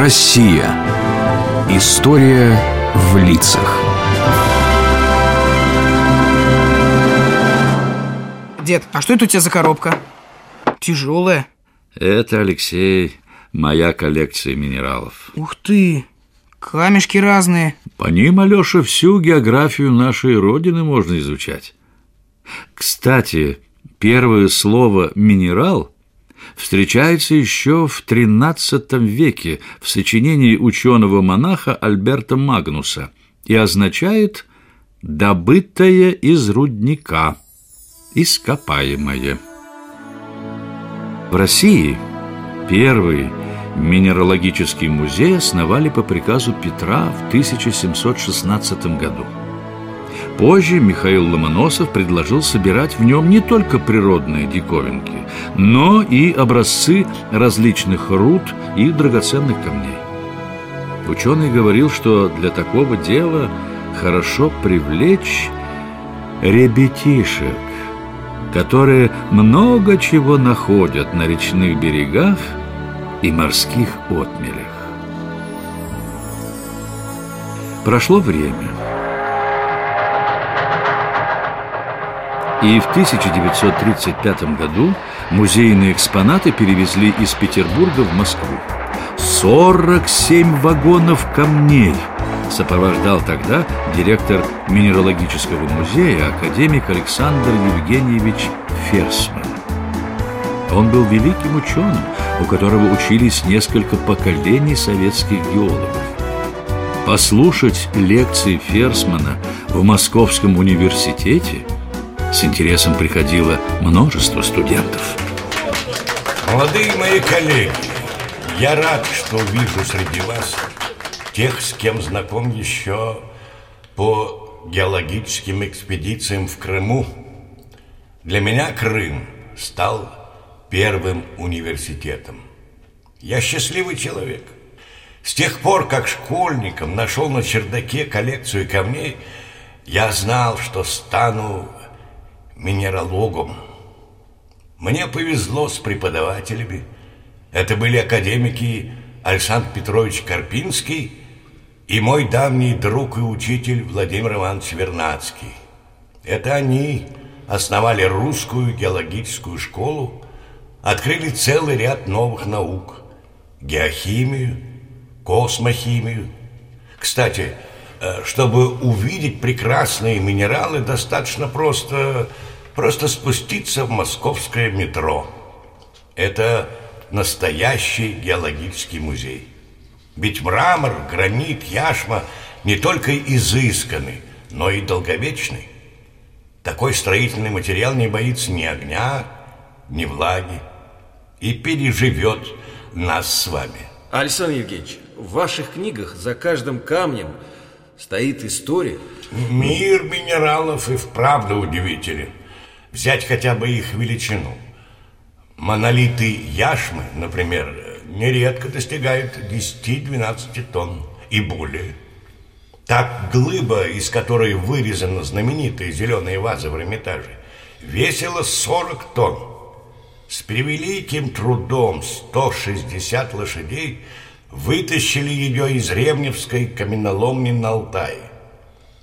Россия. История в лицах. Дед, а что это у тебя за коробка? Тяжелая. Это, Алексей, моя коллекция минералов. Ух ты, камешки разные. По ним, Алеша, всю географию нашей Родины можно изучать. Кстати, первое слово «минерал» встречается еще в XIII веке в сочинении ученого-монаха Альберта Магнуса и означает «добытое из рудника», «ископаемое». В России первый минералогический музей основали по приказу Петра в 1716 году. Позже Михаил Ломоносов предложил собирать в нем не только природные диковинки, но и образцы различных руд и драгоценных камней. Ученый говорил, что для такого дела хорошо привлечь ребятишек, которые много чего находят на речных берегах и морских отмелях. Прошло время – И в 1935 году музейные экспонаты перевезли из Петербурга в Москву. 47 вагонов камней сопровождал тогда директор Минералогического музея академик Александр Евгеньевич Ферсман. Он был великим ученым, у которого учились несколько поколений советских геологов. Послушать лекции Ферсмана в Московском университете – с интересом приходило множество студентов. Молодые мои коллеги, я рад, что вижу среди вас тех, с кем знаком еще по геологическим экспедициям в Крыму. Для меня Крым стал первым университетом. Я счастливый человек. С тех пор, как школьником нашел на чердаке коллекцию камней, я знал, что стану минералогом. Мне повезло с преподавателями. Это были академики Александр Петрович Карпинский и мой давний друг и учитель Владимир Иванович Вернадский. Это они основали русскую геологическую школу, открыли целый ряд новых наук – геохимию, космохимию. Кстати, э, чтобы увидеть прекрасные минералы, достаточно просто просто спуститься в московское метро. Это настоящий геологический музей. Ведь мрамор, гранит, яшма не только изысканный, но и долговечный. Такой строительный материал не боится ни огня, ни влаги и переживет нас с вами. Александр Евгеньевич, в ваших книгах за каждым камнем стоит история. Мир минералов и вправду удивителен. Взять хотя бы их величину. Монолиты яшмы, например, нередко достигают 10-12 тонн и более. Так глыба, из которой вырезаны знаменитые зеленые вазы в Эрмитаже, весила 40 тонн. С превеликим трудом 160 лошадей вытащили ее из Ревневской каменоломни на Алтае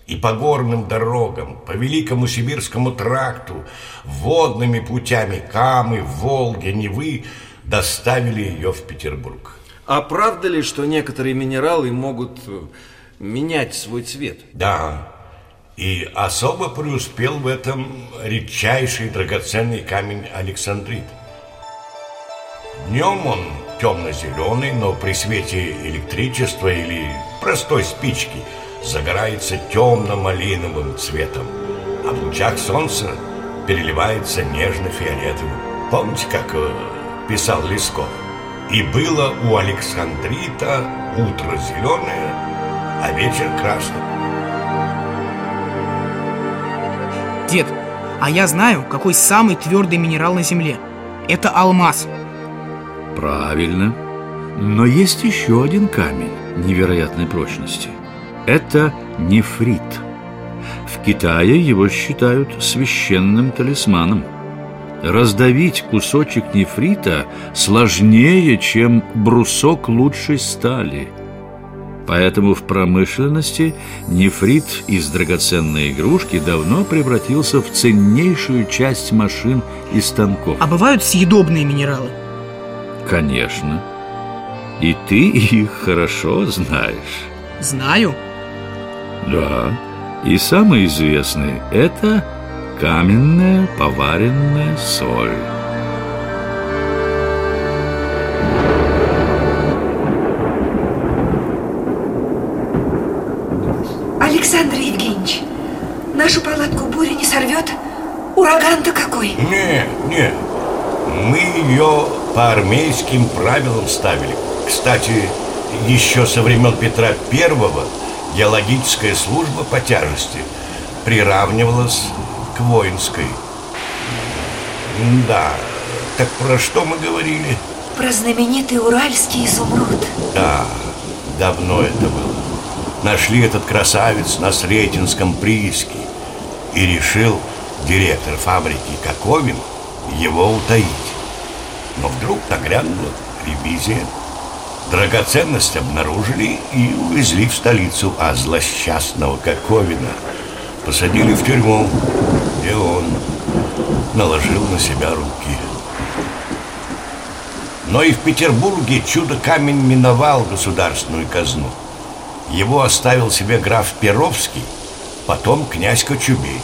и по горным дорогам, по Великому Сибирскому тракту, водными путями Камы, Волги, Невы доставили ее в Петербург. А правда ли, что некоторые минералы могут э, менять свой цвет? Да, и особо преуспел в этом редчайший драгоценный камень Александрит. Днем он темно-зеленый, но при свете электричества или простой спички – загорается темно-малиновым цветом, а в лучах солнца переливается нежно-фиолетовым. Помните, как э, писал Лесков? И было у Александрита утро зеленое, а вечер красный. Дед, а я знаю, какой самый твердый минерал на Земле. Это алмаз. Правильно. Но есть еще один камень невероятной прочности – это нефрит. В Китае его считают священным талисманом. раздавить кусочек нефрита сложнее, чем брусок лучшей стали. Поэтому в промышленности нефрит из драгоценной игрушки давно превратился в ценнейшую часть машин и станков. А бывают съедобные минералы? Конечно. И ты их хорошо знаешь. Знаю. Да. И самый известный – это каменная поваренная соль. Александр Евгеньевич, нашу палатку буря не сорвет? Ураган-то какой? Не, не. Мы ее по армейским правилам ставили. Кстати, еще со времен Петра Первого геологическая служба по тяжести приравнивалась к воинской. Да, так про что мы говорили? Про знаменитый уральский изумруд. Да, давно это было. Нашли этот красавец на Сретенском прииске и решил директор фабрики Коковин его утаить. Но вдруг нагрянула ревизия. Драгоценность обнаружили и увезли в столицу, а злосчастного Коковина посадили в тюрьму, где он наложил на себя руки. Но и в Петербурге чудо-камень миновал государственную казну. Его оставил себе граф Перовский, потом князь Кочубей.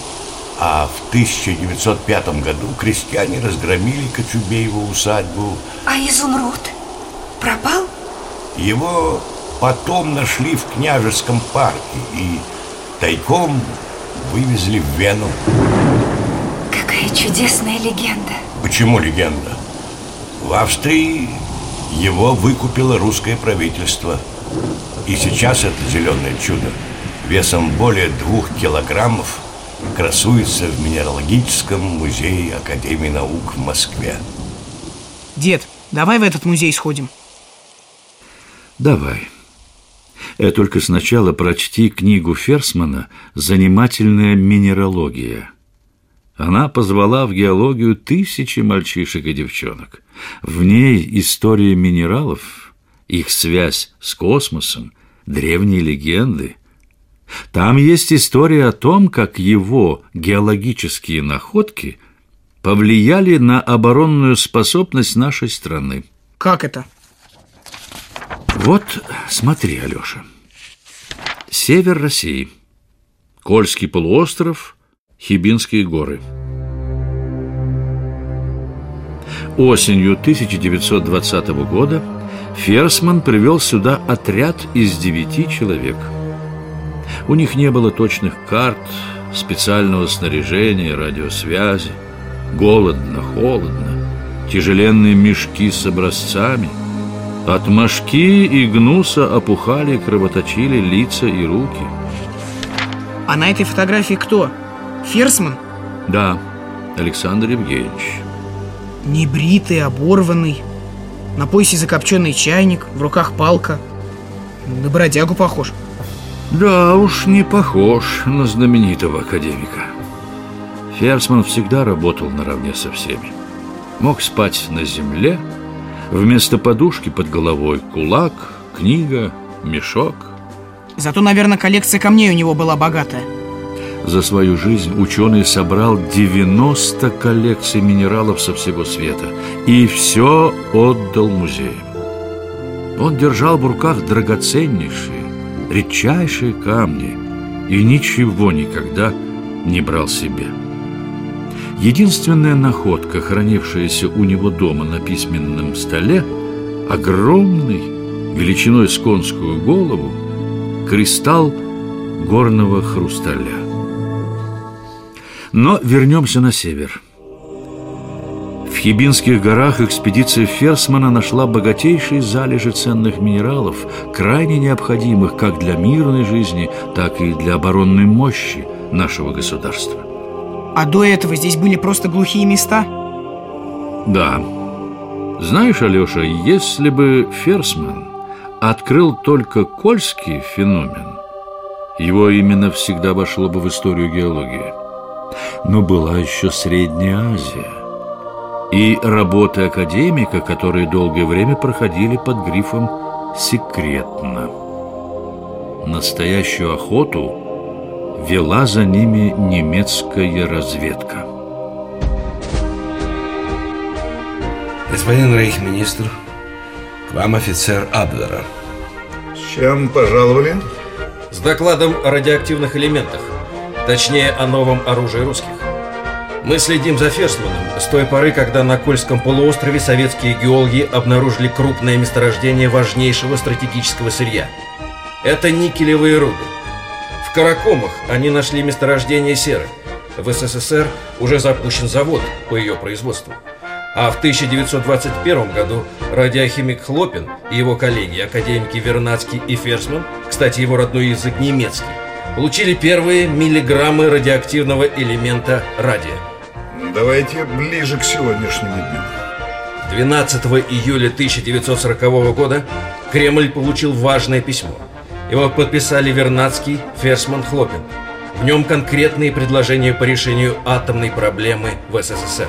А в 1905 году крестьяне разгромили Кочубееву усадьбу. А изумруд пропал? Его потом нашли в княжеском парке и тайком вывезли в Вену. Какая чудесная легенда. Почему легенда? В Австрии его выкупило русское правительство. И сейчас это зеленое чудо весом более двух килограммов красуется в Минералогическом музее Академии наук в Москве. Дед, давай в этот музей сходим. Давай. Э, только сначала прочти книгу Ферсмана «Занимательная минералогия». Она позвала в геологию тысячи мальчишек и девчонок. В ней история минералов, их связь с космосом, древние легенды. Там есть история о том, как его геологические находки повлияли на оборонную способность нашей страны. Как это? Вот смотри, Алёша. Север России. Кольский полуостров, Хибинские горы. Осенью 1920 года Ферсман привел сюда отряд из девяти человек. У них не было точных карт, специального снаряжения, радиосвязи. Голодно, холодно, тяжеленные мешки с образцами – от мошки и гнуса опухали, кровоточили лица и руки. А на этой фотографии кто? Ферсман? Да, Александр Евгеньевич. Небритый, оборванный. На поясе закопченный чайник, в руках палка. На бродягу похож. Да уж, не похож на знаменитого академика. Ферсман всегда работал наравне со всеми. Мог спать на земле, Вместо подушки под головой кулак, книга, мешок. Зато, наверное, коллекция камней у него была богатая. За свою жизнь ученый собрал 90 коллекций минералов со всего света и все отдал музеям. Он держал в руках драгоценнейшие, редчайшие камни и ничего никогда не брал себе. Единственная находка, хранившаяся у него дома на письменном столе, огромный, величиной с конскую голову, кристалл горного хрусталя. Но вернемся на север. В Хибинских горах экспедиция Ферсмана нашла богатейшие залежи ценных минералов, крайне необходимых как для мирной жизни, так и для оборонной мощи нашего государства. А до этого здесь были просто глухие места? Да. Знаешь, Алеша, если бы Ферсман открыл только кольский феномен, его именно всегда вошло бы в историю геологии. Но была еще Средняя Азия, и работы академика, которые долгое время проходили под грифом «секретно». Настоящую охоту вела за ними немецкая разведка. Господин рейхминистр, к вам офицер Абвера. С чем пожаловали? С докладом о радиоактивных элементах, точнее о новом оружии русских. Мы следим за Ферсманом с той поры, когда на Кольском полуострове советские геологи обнаружили крупное месторождение важнейшего стратегического сырья. Это никелевые руды. В Каракомах они нашли месторождение серы. В СССР уже запущен завод по ее производству. А в 1921 году радиохимик Хлопин и его коллеги, академики Вернадский и Ферсман, кстати, его родной язык немецкий, получили первые миллиграммы радиоактивного элемента радия. Давайте ближе к сегодняшнему дню. 12 июля 1940 года Кремль получил важное письмо. Его подписали Вернадский, Ферсман, Хлопин. В нем конкретные предложения по решению атомной проблемы в СССР.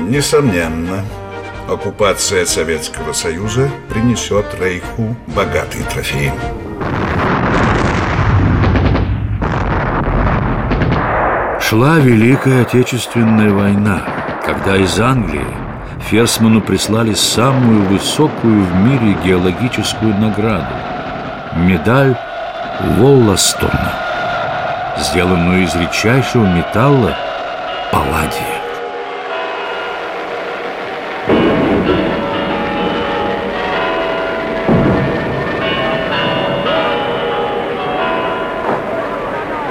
Несомненно, оккупация Советского Союза принесет Рейху богатые трофеи. Шла Великая Отечественная война, когда из Англии Ферсману прислали самую высокую в мире геологическую награду – медаль Волластона, сделанную из редчайшего металла палладия.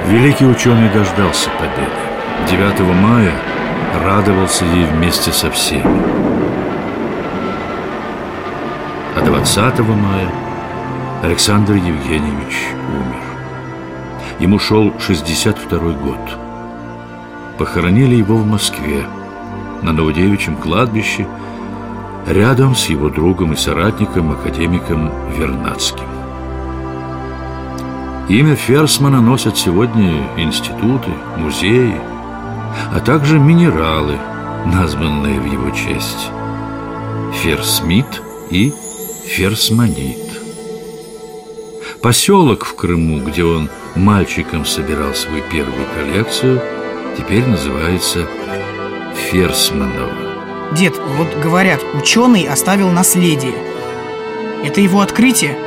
Великий ученый дождался победы. 9 мая радовался ей вместе со всеми. А 20 мая Александр Евгеньевич умер. Ему шел 62 год. Похоронили его в Москве, на Новодевичьем кладбище, рядом с его другом и соратником, академиком Вернадским. Имя Ферсмана носят сегодня институты, музеи, а также минералы, названные в его честь. Ферсмит и Ферсмонит. Поселок в Крыму, где он мальчиком собирал свою первую коллекцию, теперь называется Ферсманово. Дед, вот говорят, ученый оставил наследие. Это его открытие?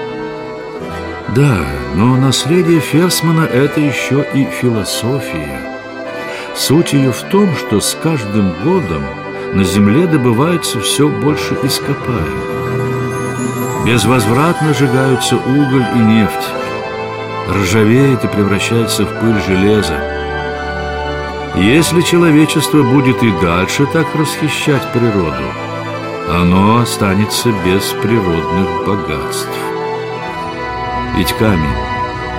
Да, но наследие Ферсмана – это еще и философия. Суть ее в том, что с каждым годом на Земле добывается все больше ископаемых. Безвозвратно сжигаются уголь и нефть. Ржавеет и превращается в пыль железа. Если человечество будет и дальше так расхищать природу, оно останется без природных богатств. Ведь камень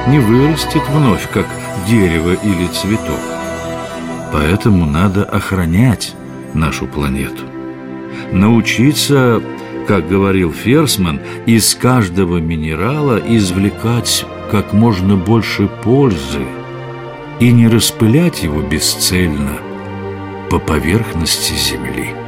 не вырастет вновь, как дерево или цветок. Поэтому надо охранять нашу планету. Научиться, как говорил Ферсман, из каждого минерала извлекать как можно больше пользы и не распылять его бесцельно по поверхности Земли.